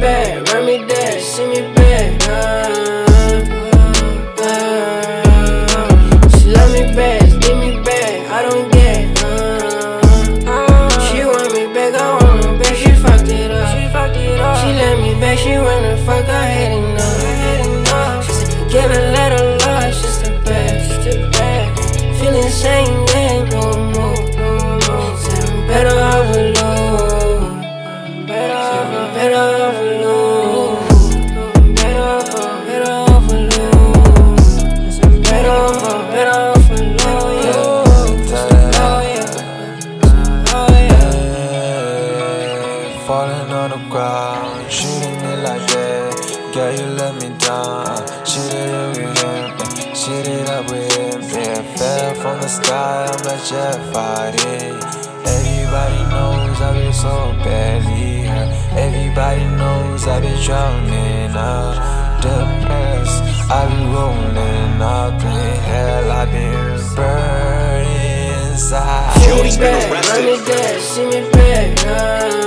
back, run me back, send me back. Uh, she love me best, give me back, I don't get. She want me back, I want her back, she fucked it up. She let me back, she wanna fuck her head. better off alone. Better off, better off alone. Better off, Falling on the ground, shooting me like that. Girl, you let me down. Shit it up with him, shit it up with him. Yeah, fell from the sky, I'm jet fighter. Everybody knows times I've been so badly hurt. Everybody knows I've been drowning up, depressed. I've been rolling up in hell. I've been burning inside. Cutie been arrested. Run dead, see me back.